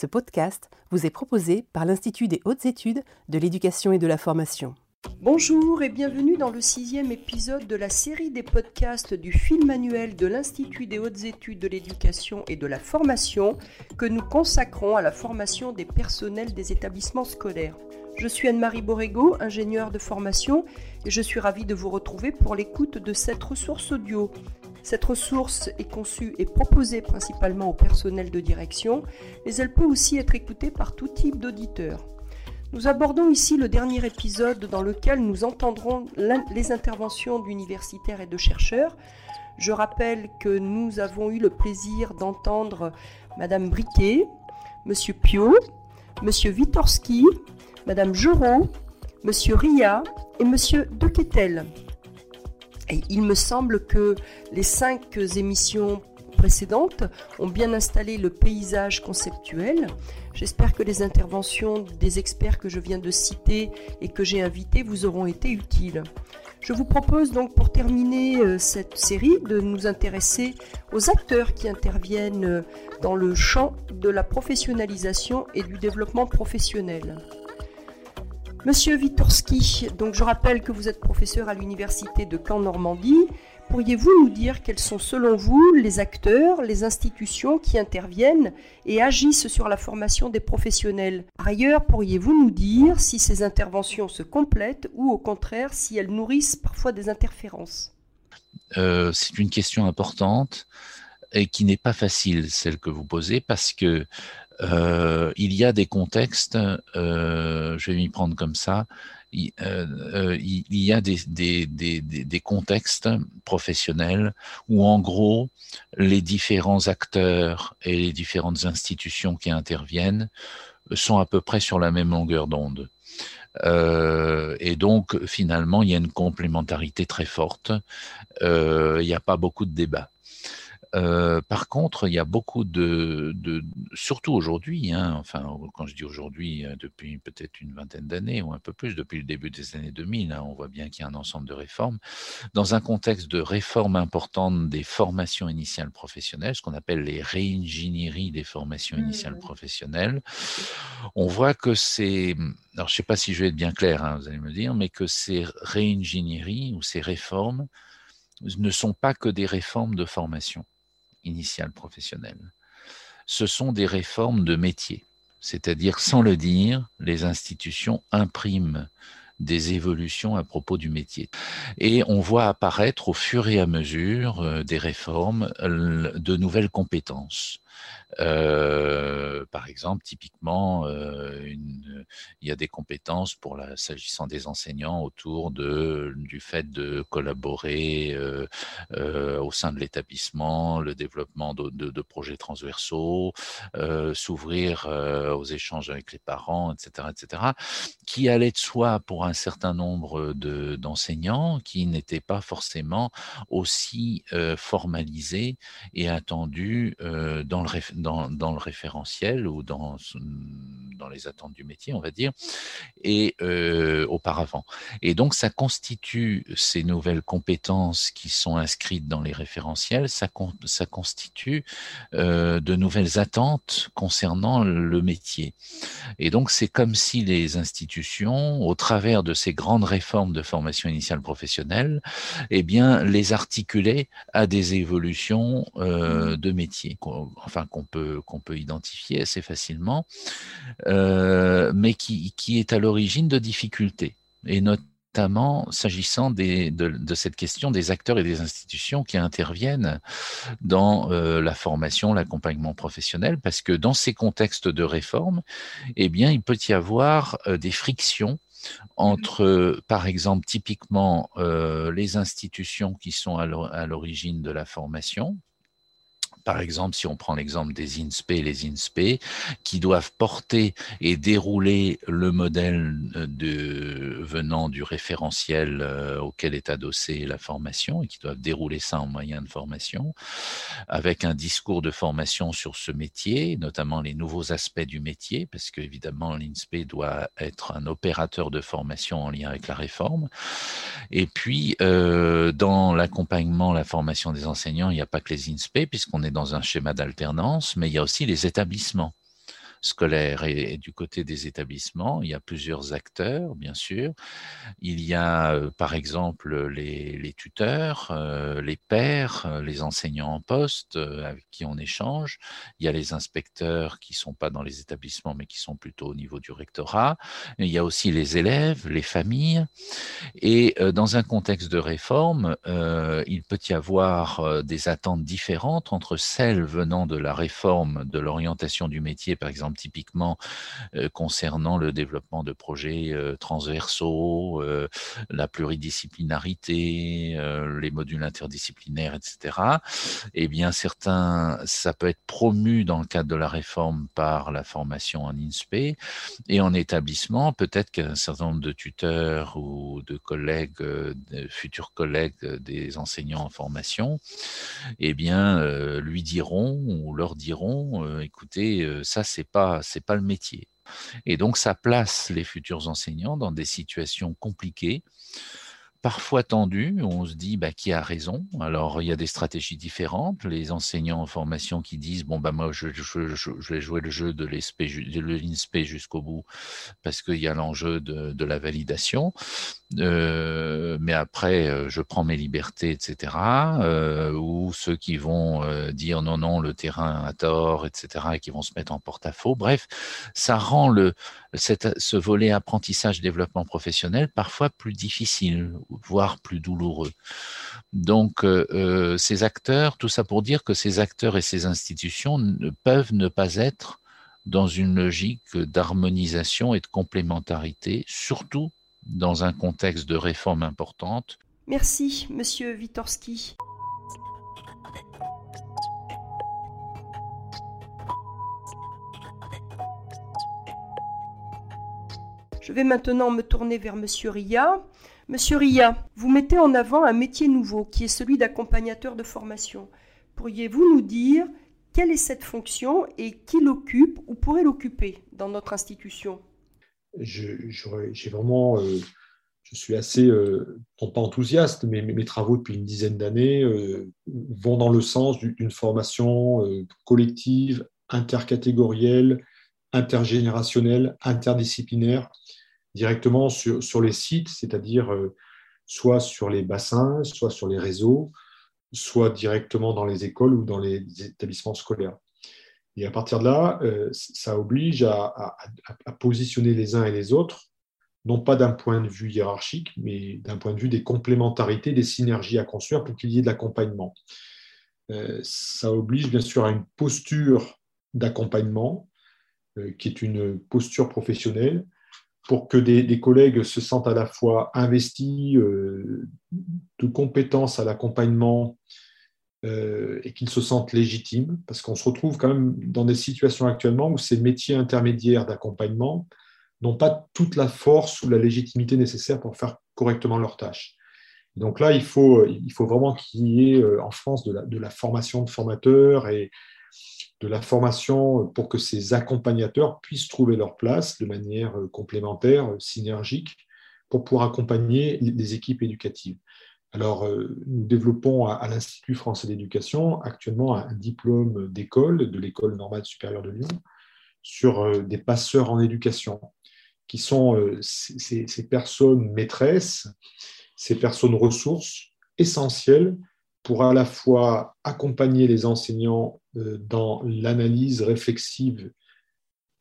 Ce podcast vous est proposé par l'Institut des hautes études de l'éducation et de la formation. Bonjour et bienvenue dans le sixième épisode de la série des podcasts du film annuel de l'Institut des hautes études de l'éducation et de la formation que nous consacrons à la formation des personnels des établissements scolaires. Je suis Anne-Marie Borrego, ingénieure de formation, et je suis ravie de vous retrouver pour l'écoute de cette ressource audio. Cette ressource est conçue et proposée principalement au personnel de direction, mais elle peut aussi être écoutée par tout type d'auditeurs. Nous abordons ici le dernier épisode dans lequel nous entendrons les interventions d'universitaires et de chercheurs. Je rappelle que nous avons eu le plaisir d'entendre Madame Briquet, Monsieur Pio, Monsieur Witorski, Madame Jourot, Monsieur Ria et Monsieur Dequetel. Il me semble que les cinq émissions précédentes ont bien installé le paysage conceptuel. J'espère que les interventions des experts que je viens de citer et que j'ai invités vous auront été utiles. Je vous propose donc pour terminer euh, cette série de nous intéresser aux acteurs qui interviennent euh, dans le champ de la professionnalisation et du développement professionnel. Monsieur Witorski, je rappelle que vous êtes professeur à l'université de Caen-Normandie. Pourriez-vous nous dire quels sont selon vous les acteurs, les institutions qui interviennent et agissent sur la formation des professionnels? Par ailleurs, pourriez-vous nous dire si ces interventions se complètent ou au contraire si elles nourrissent parfois des interférences? Euh, C'est une question importante et qui n'est pas facile, celle que vous posez, parce que euh, il y a des contextes, euh, je vais m'y prendre comme ça, il, euh, il y a des, des, des, des, contextes professionnels où en gros les différents acteurs et les différentes institutions qui interviennent sont à peu près sur la même longueur d'onde. Euh, et donc finalement il y a une complémentarité très forte. Euh, il n'y a pas beaucoup de débats. Euh, par contre, il y a beaucoup de, de surtout aujourd'hui, hein, enfin quand je dis aujourd'hui, euh, depuis peut-être une vingtaine d'années ou un peu plus, depuis le début des années 2000, hein, on voit bien qu'il y a un ensemble de réformes. Dans un contexte de réforme importante des formations initiales professionnelles, ce qu'on appelle les réingénieries des formations initiales mmh. professionnelles, on voit que c'est, alors je ne sais pas si je vais être bien clair, hein, vous allez me dire, mais que ces réingénieries ou ces réformes ne sont pas que des réformes de formation initiale professionnelle. Ce sont des réformes de métier, c'est-à-dire sans le dire, les institutions impriment des évolutions à propos du métier. Et on voit apparaître au fur et à mesure euh, des réformes de nouvelles compétences. Euh, par exemple, typiquement, euh, il y a des compétences pour s'agissant des enseignants autour du fait de collaborer euh, au sein de l'établissement, le développement de, projets transversaux, s'ouvrir aux échanges avec les parents, etc., etc., qui allait de soi pour un certain nombre de, d'enseignants qui n'étaient pas forcément aussi formalisés et attendus dans le dans, le référentiel ou dans, dans les attentes du métier, on va dire, et euh, auparavant. Et donc, ça constitue ces nouvelles compétences qui sont inscrites dans les référentiels, ça, ça constitue euh, de nouvelles attentes concernant le métier. Et donc, c'est comme si les institutions, au travers de ces grandes réformes de formation initiale professionnelle, eh bien, les articulaient à des évolutions euh, de métier, enfin qu'on peut, identifier assez facilement, euh, mais qui, est à l'origine de difficultés, et notamment s'agissant de, cette question des acteurs et des institutions qui interviennent dans euh, la formation, l'accompagnement professionnel, parce que dans ces contextes de réforme, eh bien, il peut y avoir euh, des frictions entre, par exemple, typiquement les institutions qui sont à l'origine de la formation, par exemple, si on prend l'exemple des INSPE, les INSPE, qui doivent porter et dérouler le modèle euh, venant du référentiel euh, auquel est adossée la formation, et qui doivent dérouler ça en moyen de formation, avec un discours de formation sur ce métier, notamment les nouveaux aspects du métier, parce qu'évidemment, l'INSPE doit être un opérateur de formation en lien avec la réforme. Et puis, euh, dans l'accompagnement, la formation des enseignants, il n'y a pas que les INSPE, puisqu'on est dans un schéma d'alternance, mais il y a aussi les établissements. Scolaire et, du côté des établissements. Il y a plusieurs acteurs, bien sûr. Il y a, euh, par exemple, les, tuteurs, euh, les pères, euh, les enseignants en poste avec qui on échange. Il y a les inspecteurs qui ne sont pas dans les établissements, mais qui sont plutôt au niveau du rectorat. Il y a aussi les élèves, les familles. Et dans un contexte de réforme, il peut y avoir des attentes différentes entre celles venant de la réforme de l'orientation du métier, par exemple, typiquement euh, concernant le développement de projets euh, transversaux, euh, la pluridisciplinarité, les modules interdisciplinaires, etc. Eh bien, certains, ça peut être promu dans le cadre de la réforme par la formation en INSPE et en établissement, peut-être qu'un certain nombre de tuteurs ou de collègues, futurs collègues des enseignants en formation, eh bien, lui diront ou leur diront, écoutez, ça c'est pas c'est pas le métier. Et donc ça place les futurs enseignants dans des situations compliquées parfois tendu. On se dit bah, qui a raison? Alors, il y a des stratégies différentes. Les enseignants en formation qui disent bon, bah, moi, je, vais jouer le jeu de l'INSPE jusqu'au bout parce qu'il y a l'enjeu de, la validation. Euh, mais après, euh, je prends mes libertés, etc. Euh, ou ceux qui vont dire non, non, le terrain a tort, etc. et qui vont se mettre en porte-à-faux. Bref, ça rend le, ce volet apprentissage-développement professionnel parfois plus difficile voire plus douloureux. Donc, euh, euh, ces acteurs, tout ça pour dire que ces acteurs et ces institutions ne peuvent ne pas être dans une logique d'harmonisation et de complémentarité, surtout dans un contexte de réforme importante. Merci, Monsieur Witorski. Je vais maintenant me tourner vers Monsieur Ria. Monsieur Ria, vous mettez en avant un métier nouveau qui est celui d'accompagnateur de formation. Pourriez-vous nous dire quelle est cette fonction et qui l'occupe ou pourrait l'occuper dans notre institution? J'ai vraiment, euh, je suis assez, euh, pas enthousiaste, mais mes, travaux depuis une dizaine d'années euh, vont dans le sens d'une formation collective, intercatégorielle, intergénérationnelle, interdisciplinaire directement sur, sur les sites, c'est-à-dire euh, soit sur les bassins, soit sur les réseaux, soit directement dans les écoles ou dans les établissements scolaires. Et à partir de là, euh, ça oblige à, positionner les uns et les autres, non pas d'un point de vue hiérarchique, mais d'un point de vue des complémentarités, des synergies à construire pour qu'il y ait de l'accompagnement. Euh, ça oblige bien sûr à une posture d'accompagnement, qui est une posture professionnelle, pour que des, collègues se sentent à la fois investis euh, de compétences à l'accompagnement euh, et qu'ils se sentent légitimes, parce qu'on se retrouve quand même dans des situations actuellement où ces métiers intermédiaires d'accompagnement n'ont pas toute la force ou la légitimité nécessaire pour faire correctement leurs tâches. Donc là, il faut, il faut vraiment qu'il y ait euh, en France de la, de la formation de formateurs et, de la formation pour que ces accompagnateurs puissent trouver leur place de manière euh, complémentaire, euh, synergique, pour pouvoir accompagner les équipes éducatives. Alors, euh, nous développons à, l'Institut français d'éducation actuellement un diplôme d'école, de l'École normale supérieure de Lyon, sur des passeurs en éducation, qui sont ces, ces personnes maîtresses, ces personnes ressources essentielles pour à la fois accompagner les enseignants euh, dans l'analyse réflexive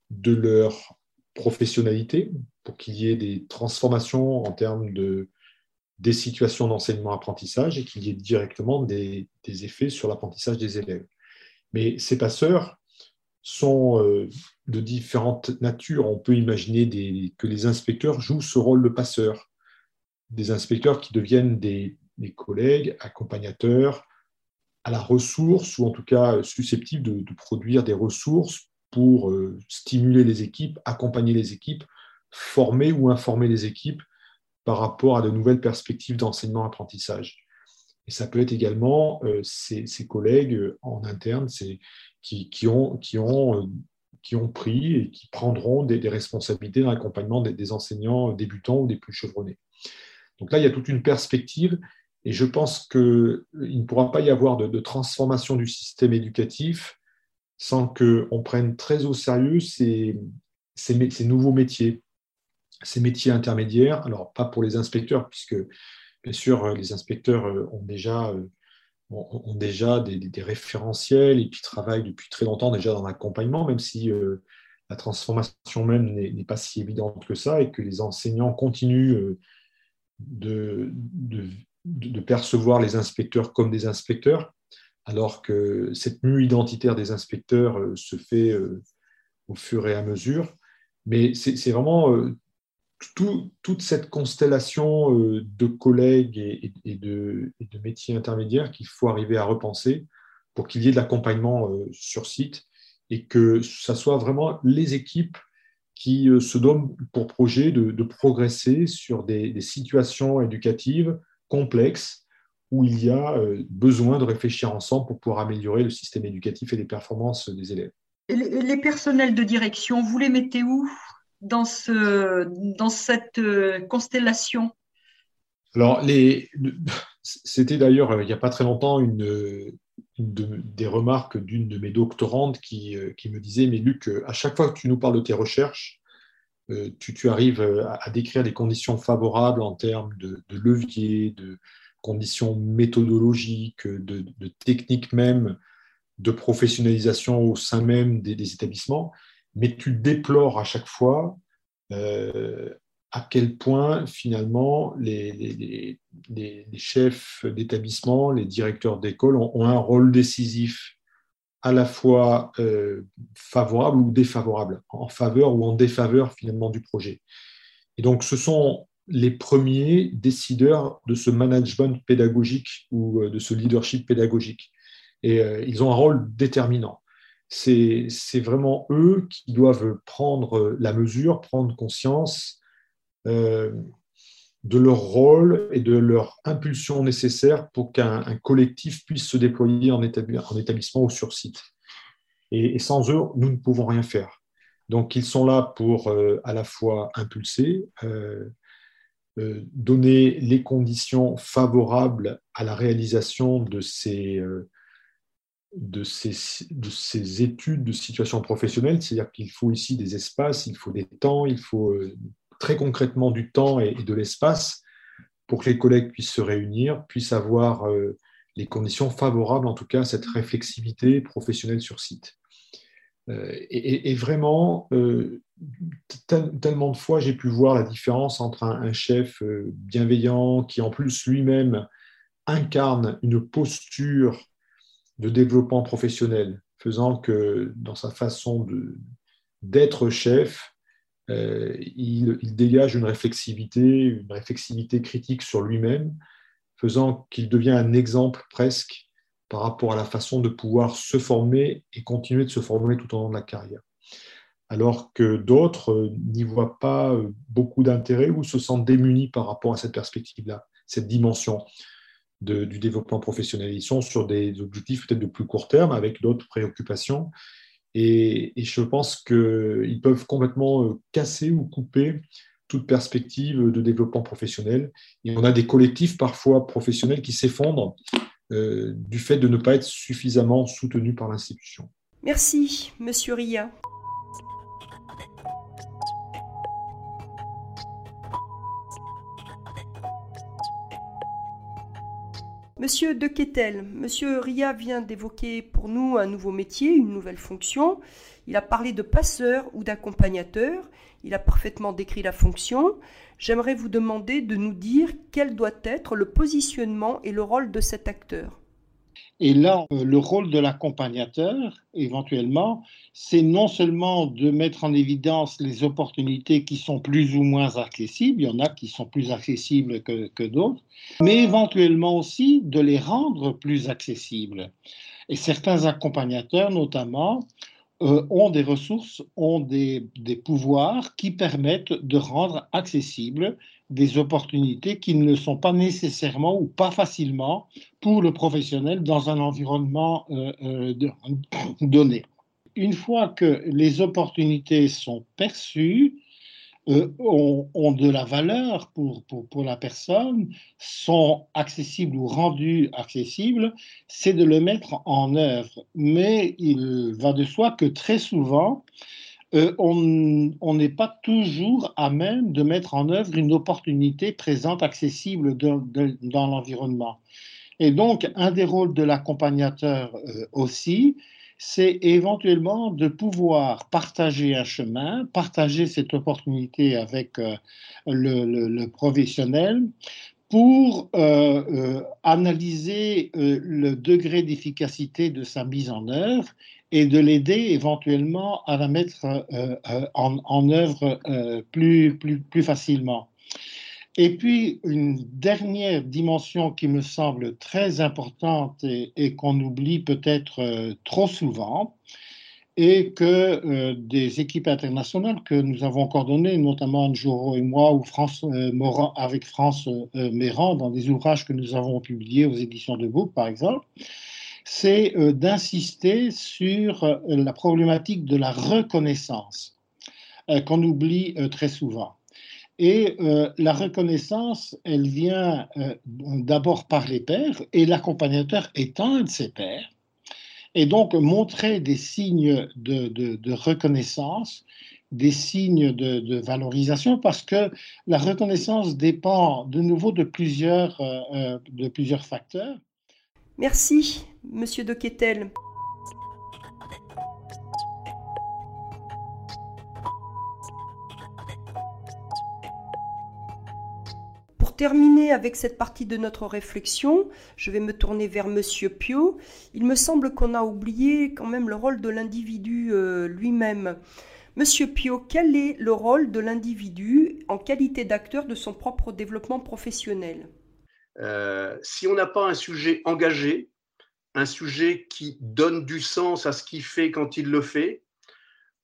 de leur professionnalité, pour qu'il y ait des transformations en termes de, des situations d'enseignement-apprentissage et qu'il y ait directement des, effets sur l'apprentissage des élèves. Mais ces passeurs sont euh, de différentes natures. On peut imaginer que les inspecteurs jouent ce rôle de passeur, des inspecteurs qui deviennent des, des collègues, accompagnateurs, à la ressource, ou en tout cas susceptibles de, produire des ressources pour euh, stimuler les équipes, accompagner les équipes, former ou informer les équipes par rapport à de nouvelles perspectives d'enseignement-apprentissage. Et ça peut être également euh, ces, collègues euh, en interne qui, qui, ont, qui, ont, qui ont pris et qui prendront des, responsabilités dans l'accompagnement des, enseignants débutants ou des plus chevronnés. Donc là, il y a toute une perspective et je pense qu'il ne pourra pas y avoir de, transformation du système éducatif sans qu'on prenne très au sérieux ces, nouveaux métiers, ces métiers intermédiaires. Alors, pas pour les inspecteurs, puisque bien sûr, les inspecteurs ont déjà, ont, déjà des, référentiels et puis travaillent depuis très longtemps déjà dans l'accompagnement, même si la transformation même n'est pas si évidente que ça et que les enseignants continuent de, percevoir les inspecteurs comme des inspecteurs, alors que cette mue identitaire des inspecteurs euh, se fait euh, au fur et à mesure. Mais c'est vraiment euh, toute cette constellation de collègues et, de, de, métiers intermédiaires qu'il faut arriver à repenser pour qu'il y ait de l'accompagnement sur site et que ce soit vraiment les équipes qui se donnent pour projet de, progresser sur des, situations éducatives complexes où il y a euh, besoin de réfléchir ensemble pour pouvoir améliorer le système éducatif et les performances des élèves. les personnels de direction, vous les mettez où dans, ce, dans cette euh, constellation? Alors, c'était d'ailleurs euh, il n'y a pas très longtemps une, des remarques d'une de mes doctorantes qui, qui, me disait, mais Luc, à chaque fois que tu nous parles de tes recherches, tu, tu, arrives à, décrire des conditions favorables en termes de, levier, de, conditions méthodologiques, de, techniques même, de professionnalisation au sein même des, établissements, mais tu déplores à chaque fois euh, à quel point finalement les, chefs d'établissement, les directeurs d'école ont, un rôle décisif à la fois euh, favorable ou défavorable, en faveur ou en défaveur finalement du projet. Et donc ce sont les premiers décideurs de ce management pédagogique ou euh, de ce leadership pédagogique. Et euh, ils ont un rôle déterminant. C'est vraiment eux qui doivent prendre la mesure, prendre conscience euh, de leur rôle et de leur impulsion nécessaire pour qu'un collectif puisse se déployer en, établissement ou sur site. Et, sans eux, nous ne pouvons rien faire. Donc, ils sont là pour à la fois impulser, euh, donner les conditions favorables à la réalisation de ces, euh, de ces, de ces études de situation professionnelle, c'est-à-dire qu'il faut ici des espaces, il faut des temps, il faut euh, très concrètement du temps et, de l'espace pour que les collègues puissent se réunir, puissent avoir les conditions favorables, en tout cas, à cette réflexivité professionnelle sur site. Et, et, vraiment, tellement de fois j'ai pu voir la différence entre un, chef euh, bienveillant qui en plus lui-même incarne une posture de développement professionnel, faisant que dans sa façon d'être chef, euh, il, dégage une réflexivité, une réflexivité critique sur lui-même, faisant qu'il devient un exemple presque par rapport à la façon de pouvoir se former et continuer de se former tout au long de la carrière alors que d'autres euh, n'y voient pas euh, beaucoup d'intérêt ou se sentent démunis par rapport à cette perspective-là, cette dimension du développement professionnel. Ils sont sur des objectifs peut-être de plus court terme avec d'autres préoccupations. Et, je pense qu'ils peuvent complètement euh, casser ou couper toute perspective de développement professionnel. Et on a des collectifs parfois professionnels qui s'effondrent du fait de ne pas être suffisamment soutenus par l'institution. Merci, Monsieur Ria. Monsieur De Kettel, Monsieur Ria vient d'évoquer pour nous un nouveau métier, une nouvelle fonction. Il a parlé de passeur ou d'accompagnateur. Il a parfaitement décrit la fonction. J'aimerais vous demander de nous dire quel doit être le positionnement et le rôle de cet acteur. Et là, euh, le rôle de l'accompagnateur, éventuellement, c'est non seulement de mettre en évidence les opportunités qui sont plus ou moins accessibles, il y en a qui sont plus accessibles que, d'autres, mais éventuellement aussi de les rendre plus accessibles. Et certains accompagnateurs, notamment, euh, ont des ressources, ont des, des pouvoirs qui permettent de rendre accessibles des opportunités qui ne sont pas nécessairement ou pas facilement pour le professionnel dans un environnement euh, euh, donné. Une fois que les opportunités sont perçues, euh, ont, de la valeur pour, pour, la personne, sont accessibles ou rendus accessibles, c'est de le mettre en œuvre. Mais il va de soi que très souvent, euh, on n'est pas toujours à même de mettre en œuvre une opportunité présente, accessible dans l'environnement. Et donc, un des rôles de l'accompagnateur euh, aussi, c'est éventuellement de pouvoir partager un chemin, partager cette opportunité avec euh, le, professionnel pour euh, euh, analyser le degré d'efficacité de sa mise en œuvre et de l'aider éventuellement à la mettre en, œuvre plus, plus, plus facilement. Et puis, une dernière dimension qui me semble très importante et, qu'on oublie peut-être euh, trop souvent, est que euh, des équipes internationales que nous avons coordonnées, notamment Anjoro et moi, ou France, euh, avec France Méran, dans des ouvrages que nous avons publiés aux éditions de Book, par exemple, c'est d'insister sur la problématique de la reconnaissance qu'on oublie très souvent. Et euh, la reconnaissance, elle vient euh, d'abord par les pères, et l'accompagnateur étant un de ses pères. Et donc montrer des signes de, reconnaissance, des signes de, valorisation, parce que la reconnaissance dépend de nouveau de plusieurs, euh, de plusieurs facteurs. Merci, Monsieur de terminer avec cette partie de notre réflexion, je vais me tourner vers Monsieur Pio. Il me semble qu'on a oublié quand même le rôle de l'individu euh, lui-même. Monsieur Pio, quel est le rôle de l'individu en qualité d'acteur de son propre développement professionnel? Euh, Si on n'a pas un sujet engagé, un sujet qui donne du sens à ce qu'il fait quand il le fait,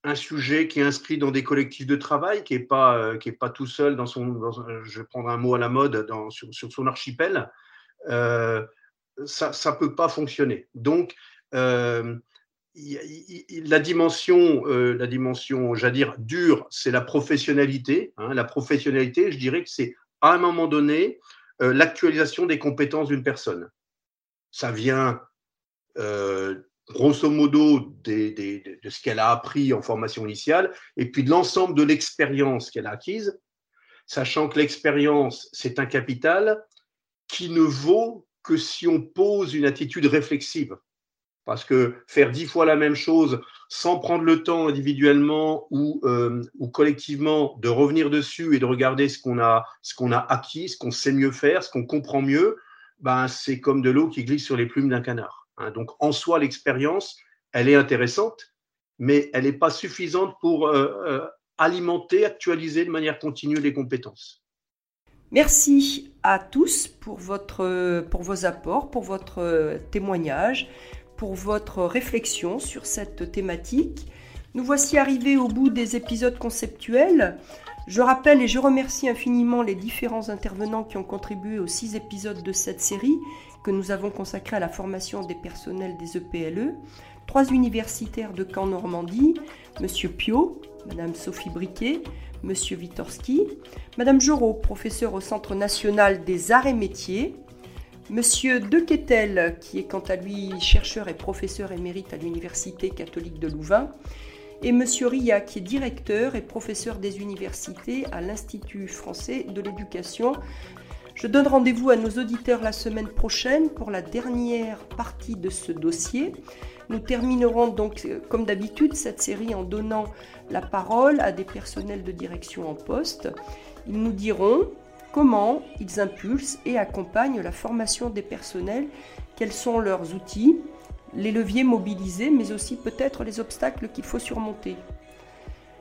un sujet qui est inscrit dans des collectifs de travail, qui n'est pas, euh, pas tout seul dans son, je vais prendre un mot à la mode, dans, sur, son archipel, euh, ça ne peut pas fonctionner. Donc, euh, la dimension, la dimension, j'allais dire, dure, c'est la professionnalité. Hein. la professionnalité, je dirais que c'est à un moment donné l'actualisation des compétences d'une personne. Ça vient grosso modo de ce qu'elle a appris en formation initiale et puis de l'ensemble de l'expérience qu'elle a acquise, sachant que l'expérience, c'est un capital qui ne vaut que si on pose une attitude réflexive. Parce que faire dix fois la même chose sans prendre le temps individuellement ou, euh, ou collectivement de revenir dessus et de regarder ce qu'on a, ce qu'on a acquis, ce qu'on sait mieux faire, ce qu'on comprend mieux, ben, c'est comme de l'eau qui glisse sur les plumes d'un canard. Hein. donc en soi, l'expérience, elle est intéressante, mais elle n'est pas suffisante pour euh, euh, alimenter, actualiser de manière continue les compétences. Merci à tous pour, votre, pour vos apports, pour votre témoignage, pour votre réflexion sur cette thématique. Nous voici arrivés au bout des épisodes conceptuels. Je rappelle et je remercie infiniment les différents intervenants qui ont contribué aux six épisodes de cette série que nous avons consacré à la formation des personnels des EPLE, trois universitaires de Caen Normandie, M. Pio, Mme Sophie Briquet, M. Witorski, Mme Jorot, professeur au Centre national des arts et métiers, M. De qui est quant à lui chercheur et professeur émérite à l'Université catholique de Louvain, et M. Ria, qui est directeur et professeur des universités à l'Institut français de l'éducation je donne rendez-vous à nos auditeurs la semaine prochaine pour la dernière partie de ce dossier. Nous terminerons donc, euh, comme d'habitude, cette série en donnant la parole à des personnels de direction en poste. Ils nous diront comment ils impulsent et accompagnent la formation des personnels, quels sont leurs outils, les leviers mobilisés, mais aussi peut-être les obstacles qu'il faut surmonter.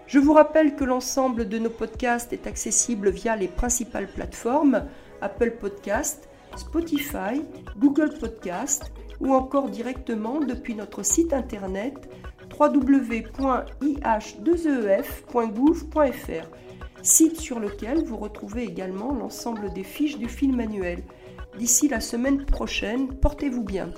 Je vous rappelle que l'ensemble de nos podcasts est accessible via les principales plateformes Apple Podcast, Spotify, Google Podcast ou encore directement depuis notre site internet www.ih2ef.gouv.fr, site sur lequel vous retrouvez également l'ensemble des fiches du film manuel. D'ici la semaine prochaine, portez-vous bien.